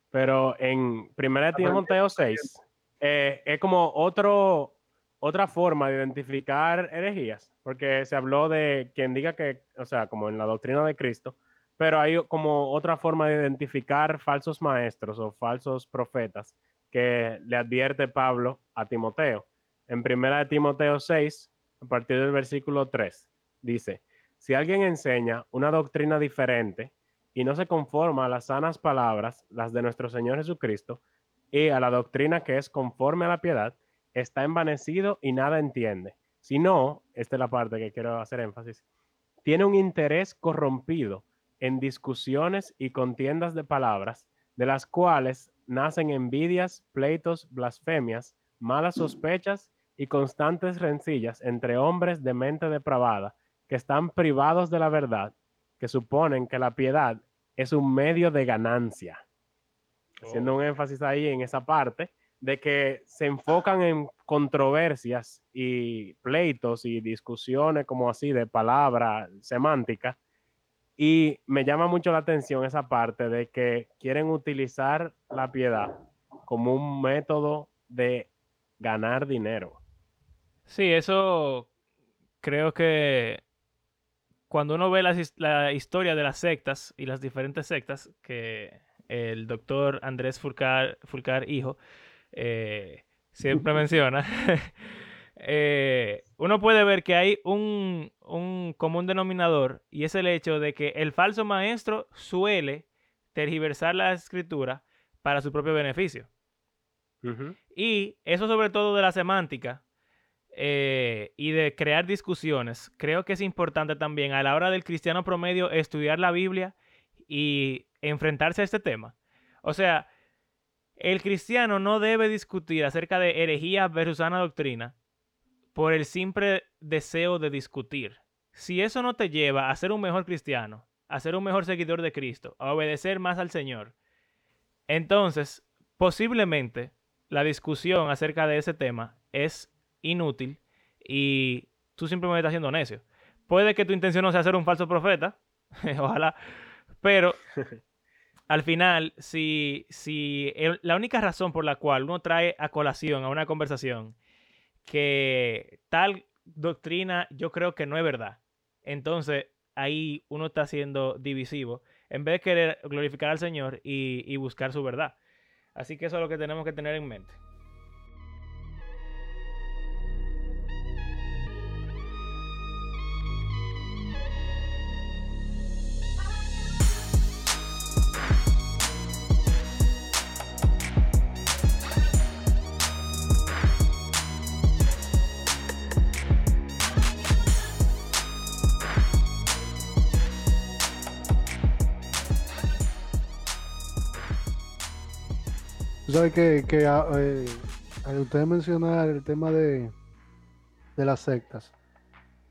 pero en 1 Timoteo 6 eh, es como otro, otra forma de identificar herejías, porque se habló de quien diga que, o sea, como en la doctrina de Cristo, pero hay como otra forma de identificar falsos maestros o falsos profetas que le advierte Pablo a Timoteo. En 1 Timoteo 6, a partir del versículo 3, dice, si alguien enseña una doctrina diferente, y no se conforma a las sanas palabras, las de nuestro Señor Jesucristo, y a la doctrina que es conforme a la piedad, está envanecido y nada entiende. Si no, esta es la parte que quiero hacer énfasis, tiene un interés corrompido en discusiones y contiendas de palabras, de las cuales nacen envidias, pleitos, blasfemias, malas sospechas y constantes rencillas entre hombres de mente depravada, que están privados de la verdad, que suponen que la piedad es un medio de ganancia. Haciendo un énfasis ahí en esa parte de que se enfocan en controversias y pleitos y discusiones como así de palabra semántica. Y me llama mucho la atención esa parte de que quieren utilizar la piedad como un método de ganar dinero. Sí, eso creo que cuando uno ve his- la historia de las sectas y las diferentes sectas que el doctor Andrés Fulcar, Fulcar hijo, eh, siempre menciona, eh, uno puede ver que hay un, un común denominador y es el hecho de que el falso maestro suele tergiversar la escritura para su propio beneficio. Y eso sobre todo de la semántica eh, y de crear discusiones, creo que es importante también a la hora del cristiano promedio estudiar la Biblia y enfrentarse a este tema. O sea, el cristiano no debe discutir acerca de herejía versus sana doctrina por el simple deseo de discutir. Si eso no te lleva a ser un mejor cristiano, a ser un mejor seguidor de Cristo, a obedecer más al Señor, entonces posiblemente la discusión acerca de ese tema es inútil y tú simplemente estás siendo necio. Puede que tu intención no sea ser un falso profeta, ojalá, pero al final, si, si el- la única razón por la cual uno trae a colación a una conversación que tal doctrina yo creo que no es verdad. Entonces ahí uno está siendo divisivo en vez de querer glorificar al Señor y, y buscar su verdad. Así que eso es lo que tenemos que tener en mente. Sabes que, que ah, eh, al usted mencionar el tema de, de las sectas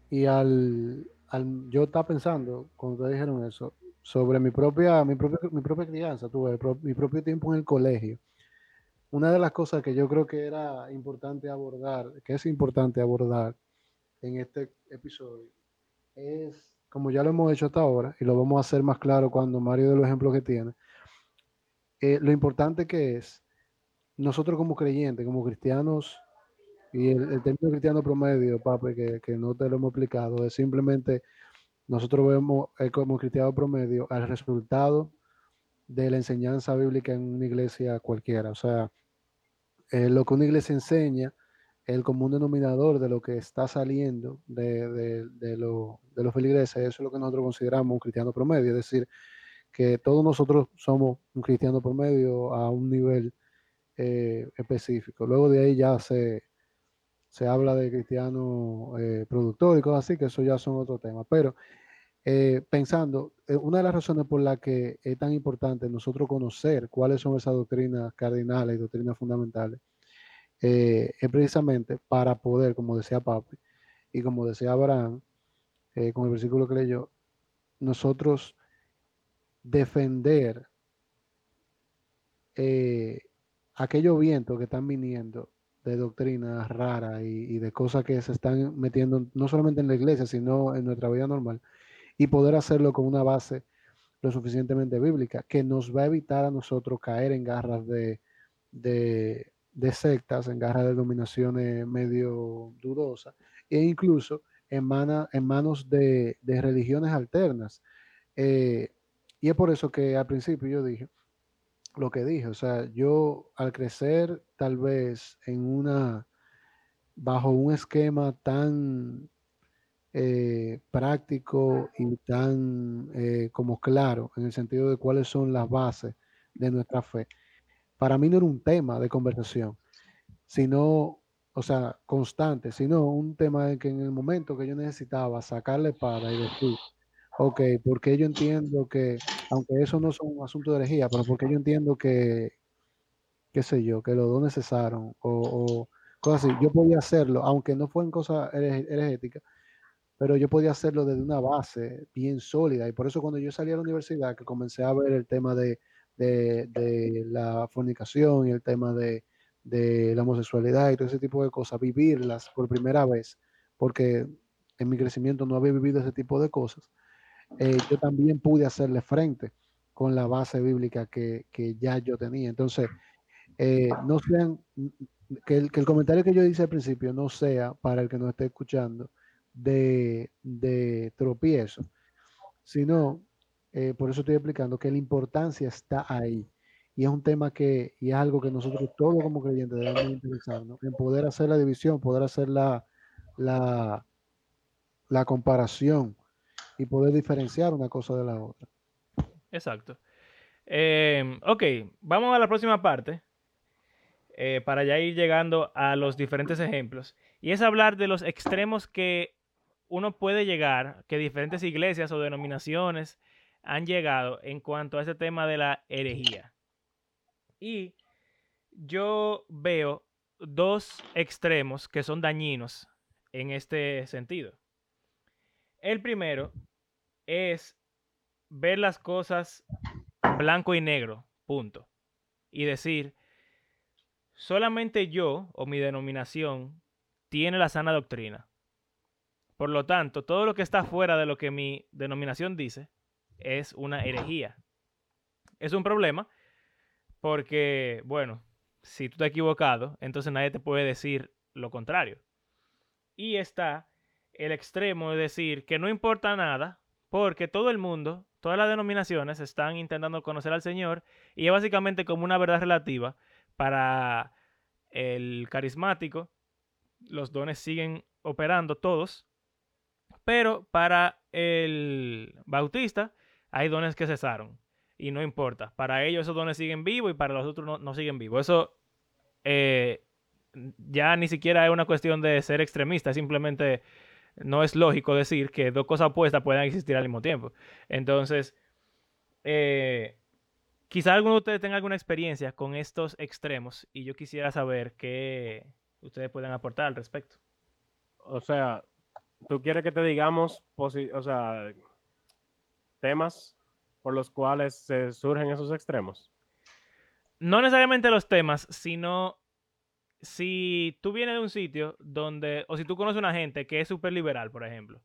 y al, al yo estaba pensando cuando ustedes dijeron eso sobre mi propia mi propia mi propia crianza, tuve mi propio tiempo en el colegio. Una de las cosas que yo creo que era importante abordar, que es importante abordar en este episodio, es como ya lo hemos hecho hasta ahora y lo vamos a hacer más claro cuando Mario dé los ejemplos que tiene. eh, lo importante que es nosotros como creyentes, como cristianos, y el, el término cristiano promedio, papi, que, que no te lo hemos explicado, es simplemente nosotros vemos eh, como cristiano promedio al resultado de la enseñanza bíblica en una iglesia cualquiera. O sea, eh, lo que una iglesia enseña, el común denominador de lo que está saliendo de, de, de, lo, de los feligreses, eso es lo que nosotros consideramos un cristiano promedio, es decir, que todos nosotros somos un cristiano promedio a un nivel eh, específico. Luego de ahí ya se, se habla de cristiano eh, productor y cosas así, que eso ya son otro tema. Pero eh, pensando, eh, una de las razones por las que es tan importante nosotros conocer cuáles son esas doctrinas cardinales y doctrinas fundamentales, es precisamente para poder, como decía Papi y como decía Abraham, con el versículo que leyó, nosotros defender aquellos vientos que están viniendo de doctrinas raras y, de cosas que se están metiendo no solamente en la iglesia, sino en nuestra vida normal, y poder hacerlo con una base lo suficientemente bíblica, que nos va a evitar a nosotros caer en garras de, de, sectas, en garras de dominaciones medio dudosas, e incluso en, en manos de, de, religiones alternas. Eh, y es por eso que al principio yo dije, lo que dije, o sea, yo al crecer tal vez en una, bajo un esquema tan eh, práctico y tan eh, como claro en el sentido de cuáles son las bases de nuestra fe, para mí no era un tema de conversación, sino, o sea, constante, sino un tema de que en el momento que yo necesitaba sacarle para y decir, ok, porque yo entiendo que, aunque eso no es un asunto de herejía, pero porque yo entiendo que, qué sé yo, que los dones cesaron o, o cosas así, yo podía hacerlo, aunque no fueran cosas heregéticas, pero yo podía hacerlo desde una base bien sólida. Y por eso cuando yo salí a la universidad, que comencé a ver el tema de, de, de la fornicación y el tema de, de, la homosexualidad y todo ese tipo de cosas, vivirlas por primera vez, porque en mi crecimiento no había vivido ese tipo de cosas, eh, yo también pude hacerle frente con la base bíblica que, que ya yo tenía. Entonces, eh, no sean, que el, que el comentario que yo hice al principio no sea para el que nos esté escuchando, de, de tropiezo, sino, eh, por eso estoy explicando que la importancia está ahí. Y es un tema que, y es algo que nosotros todos como creyentes debemos interesarnos, en poder hacer la división, poder hacer la, la, la comparación y poder diferenciar una cosa de la otra. Exacto. Eh, ok, vamos a la próxima parte. Eh, para ya ir llegando a los diferentes ejemplos. Y es hablar de los extremos que uno puede llegar, que diferentes iglesias o denominaciones han llegado en cuanto a ese tema de la herejía. Y yo veo dos extremos que son dañinos en este sentido. El primero es ver las cosas blanco y negro, punto. Y decir, solamente yo o mi denominación tiene la sana doctrina. Por lo tanto, todo lo que está fuera de lo que mi denominación dice es una herejía. Es un problema porque, bueno, si tú te has equivocado, entonces nadie te puede decir lo contrario. Y está el extremo de decir que no importa nada porque todo el mundo, todas las denominaciones están intentando conocer al Señor y es básicamente como una verdad relativa para el carismático. Los dones siguen operando todos, pero para el bautista hay dones que cesaron y no importa. Para ellos esos dones siguen vivos y para los otros no, siguen vivos. Eso eh, ya ni siquiera es una cuestión de ser extremista, simplemente no es lógico decir que dos cosas opuestas puedan existir al mismo tiempo. Entonces, eh, quizá alguno de ustedes tenga alguna experiencia con estos extremos y yo quisiera saber qué ustedes pueden aportar al respecto. O sea, tú quieres que te digamos, o sea, temas por los cuales se surgen esos extremos. No necesariamente los temas, sino si tú vienes de un sitio donde, o si tú conoces a una gente que es súper liberal, por ejemplo,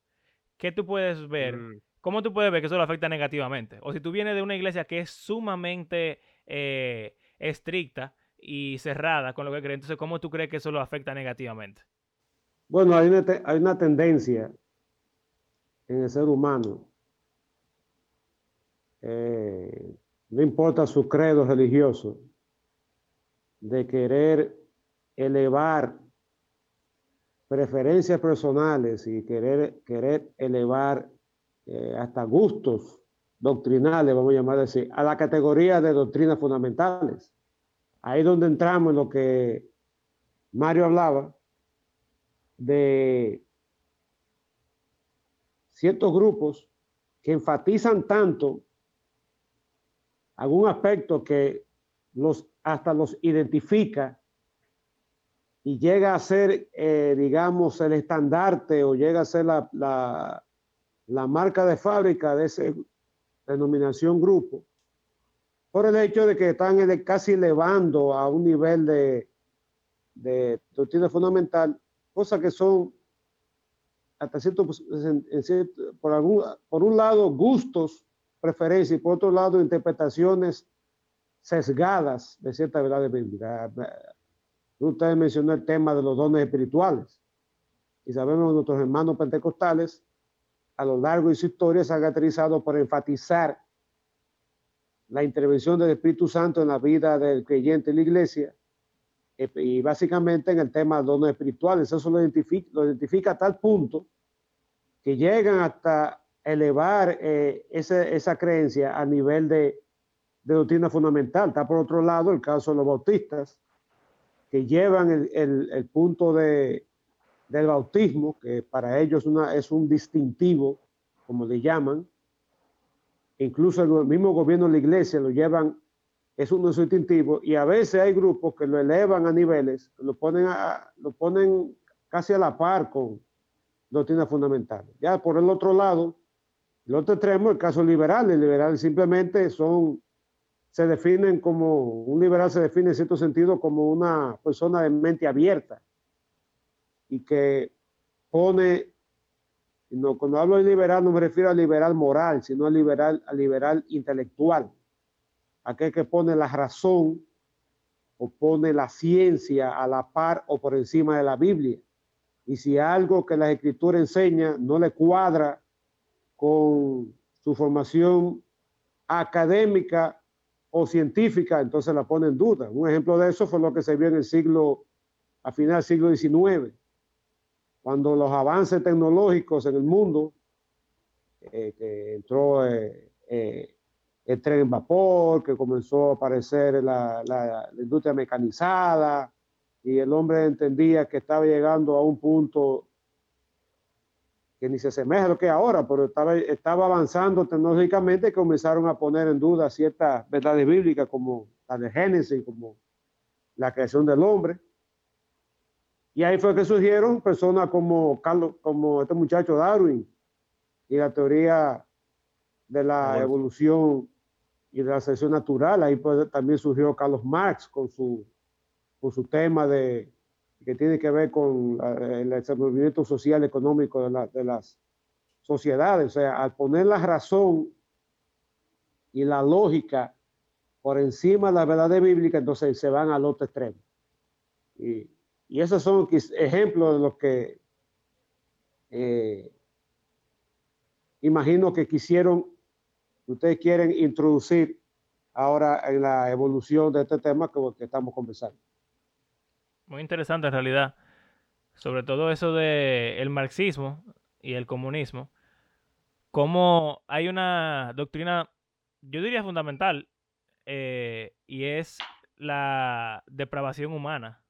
¿qué tú puedes ver? Mm. ¿Cómo tú puedes ver que eso lo afecta negativamente? O si tú vienes de una iglesia que es sumamente eh, estricta y cerrada con lo que cree, entonces ¿cómo tú crees que eso lo afecta negativamente? Bueno, hay una, hay una tendencia en el ser humano, eh, no importa su credo religioso, de querer elevar preferencias personales y querer, querer elevar eh, hasta gustos doctrinales, vamos a llamar así, a la categoría de doctrinas fundamentales. Ahí donde entramos en lo que Mario hablaba de ciertos grupos que enfatizan tanto algún aspecto que los, hasta los identifica y llega a ser, eh, digamos, el estandarte o llega a ser la, la, marca de fábrica de esa denominación grupo, por el hecho de que están casi elevando a un nivel de, de fundamental, cosas que son hasta cierto, por, algún, por un lado, gustos, preferencias, y por otro lado, interpretaciones sesgadas de cierta verdad bíblica. Usted mencionó el tema de los dones espirituales. Y sabemos que nuestros hermanos pentecostales, a lo largo de su historia, se han caracterizado por enfatizar la intervención del Espíritu Santo en la vida del creyente en la iglesia y básicamente en el tema de dones espirituales. Eso lo identifica, lo identifica a tal punto que llegan hasta elevar eh, esa, creencia a nivel de, de doctrina fundamental. Está por otro lado el caso de los bautistas, que llevan el, punto de, del bautismo, que para ellos una, es un distintivo, como le llaman. Incluso el mismo gobierno de la iglesia lo llevan, es un distintivo, y a veces hay grupos que lo elevan a niveles, lo ponen, a, lo ponen casi a la par con doctrina fundamental. Ya por el otro lado, el otro extremo, el caso liberal, el liberal simplemente son se definen como, un liberal se define en cierto sentido como una persona de mente abierta y que pone, cuando hablo de liberal no me refiero al liberal moral, sino al liberal, al liberal intelectual, aquel que pone la razón o pone la ciencia a la par o por encima de la Biblia. Y si algo que la escritura enseña no le cuadra con su formación académica o científica, entonces la pone en duda. Un ejemplo de eso fue lo que se vio en el siglo, a final del siglo XIX, cuando los avances tecnológicos en el mundo, eh, que entró eh, eh, el tren en vapor, que comenzó a aparecer la, la, industria mecanizada, y el hombre entendía que estaba llegando a un punto que ni se asemeja a lo que es ahora, pero estaba, estaba avanzando tecnológicamente y comenzaron a poner en duda ciertas verdades bíblicas como la de Génesis, como la creación del hombre. Y ahí fue que surgieron personas como Carlos, como este muchacho Darwin y la teoría de la evolución y de la selección natural. Ahí pues también surgió Carlos Marx con su, con su tema de que tiene que ver con el desenvolvimiento social económico de, las sociedades. O sea, al poner la razón y la lógica por encima de la verdad bíblica, entonces se van al otro extremo. Y, y esos son ejemplos de lo que eh, imagino que quisieron, ustedes quieren introducir ahora en la evolución de este tema que estamos conversando. Muy interesante en realidad. Sobre todo eso de el marxismo y el comunismo. Cómo hay una doctrina, yo diría fundamental, eh, y es la depravación humana.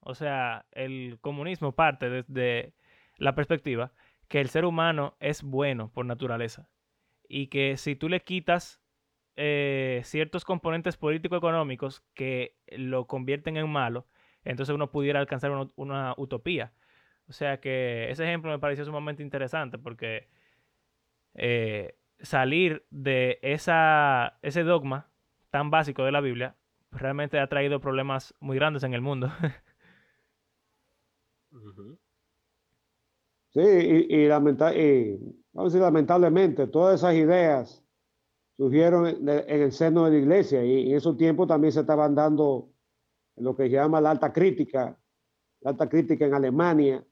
O sea, el comunismo parte desde la perspectiva que el ser humano es bueno por naturaleza y que si tú le quitas eh, ciertos componentes político-económicos que lo convierten en malo, entonces uno pudiera alcanzar una, utopía. O sea que ese ejemplo me pareció sumamente interesante porque eh, salir de esa, ese dogma tan básico de la Biblia realmente ha traído problemas muy grandes en el mundo. Sí, y, lamentablemente todas esas ideas surgieron en, el seno de la iglesia y en esos tiempos también se estaban dando lo que se llama la alta crítica, la alta crítica en Alemania,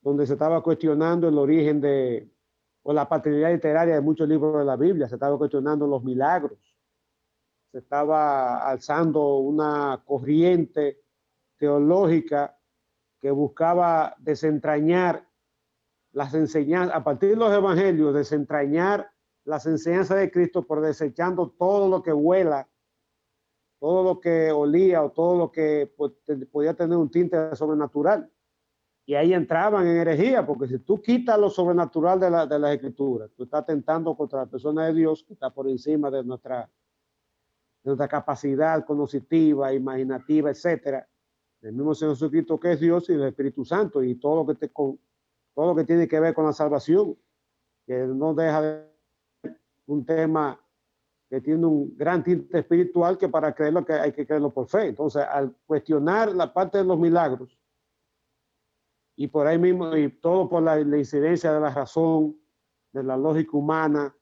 donde se estaba cuestionando el origen de, o la paternidad literaria de muchos libros de la Biblia, se estaba cuestionando los milagros, se estaba alzando una corriente teológica que buscaba desentrañar las enseñanzas, a partir de los evangelios, desentrañar las enseñanzas de Cristo por desechando todo lo que huela, todo lo que olía o todo lo que podía tener un tinte sobrenatural. Y ahí entraban en herejía, porque si tú quitas lo sobrenatural de la, de las escrituras, tú estás tentando contra la persona de Dios que está por encima de nuestra, de nuestra capacidad cognitiva, imaginativa, etcétera. El mismo Señor Jesucristo que es Dios y el Espíritu Santo y todo lo que te, con, todo lo que tiene que ver con la salvación, que no deja de un tema que tiene un gran tinte espiritual que para creerlo que hay que creerlo por fe. Entonces, al cuestionar la parte de los milagros y por ahí mismo, y todo por la, incidencia de la razón, de la lógica humana,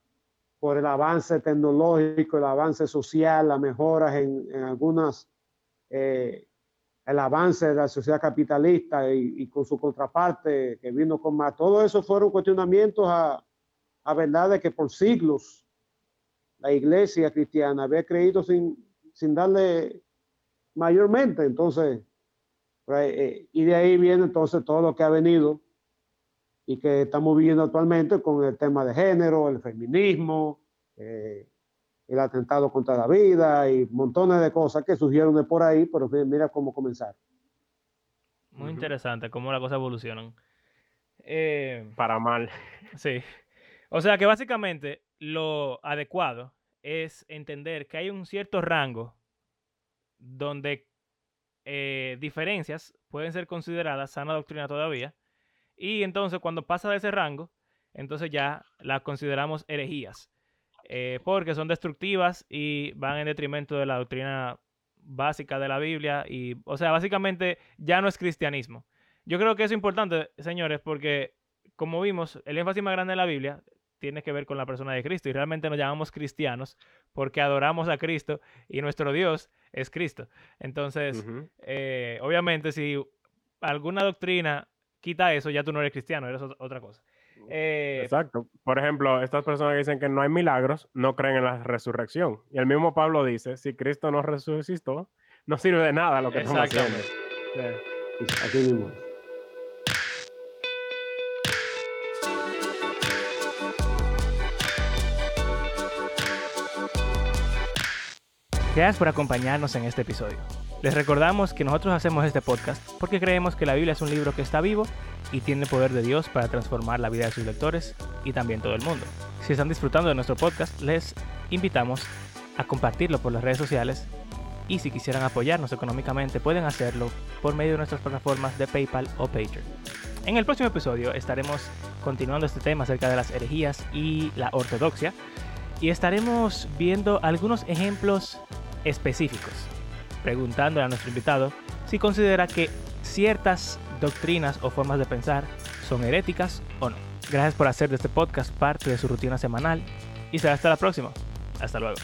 por el avance tecnológico, el avance social, las mejoras en, en algunas eh, el avance de la sociedad capitalista y, con su contraparte que vino con más. Todo eso fueron cuestionamientos a, a verdades que por siglos la iglesia cristiana había creído sin, sin darle mayormente. Entonces, pues, eh, y de ahí viene entonces todo lo que ha venido y que estamos viviendo actualmente con el tema de género, el feminismo, eh, el atentado contra la vida y montones de cosas que surgieron de por ahí, pero mira cómo comenzar. Muy interesante cómo las cosas evolucionan. Eh, Para mal. Sí. O sea que básicamente lo adecuado es entender que hay un cierto rango donde eh, diferencias pueden ser consideradas sana doctrina todavía. Y entonces cuando pasa de ese rango, entonces ya las consideramos herejías. Eh, porque son destructivas y van en detrimento de la doctrina básica de la Biblia. Y, o sea, básicamente ya no es cristianismo. Yo creo que es importante, señores, porque como vimos, el énfasis más grande de la Biblia tiene que ver con la persona de Cristo y realmente nos llamamos cristianos porque adoramos a Cristo y nuestro Dios es Cristo. Entonces, eh, obviamente, si alguna doctrina quita eso, ya tú no eres cristiano, eres otra cosa. Eh, Exacto. Por ejemplo, estas personas que dicen que no hay milagros, no creen en la resurrección. Y el mismo Pablo dice, si Cristo no resucitó, no sirve de nada lo que estamos haciendo. Aquí mismo. Gracias por acompañarnos en este episodio. Les recordamos que nosotros hacemos este podcast porque creemos que la Biblia es un libro que está vivo y tiene el poder de Dios para transformar la vida de sus lectores y también todo el mundo. Si están disfrutando de nuestro podcast, les invitamos a compartirlo por las redes sociales y si quisieran apoyarnos económicamente pueden hacerlo por medio de nuestras plataformas de PayPal o Patreon. En el próximo episodio estaremos continuando este tema acerca de las herejías y la ortodoxia y estaremos viendo algunos ejemplos específicos preguntándole a nuestro invitado si considera que ciertas doctrinas o formas de pensar son heréticas o no. Gracias por hacer de este podcast parte de su rutina semanal y será hasta la próxima. Hasta luego.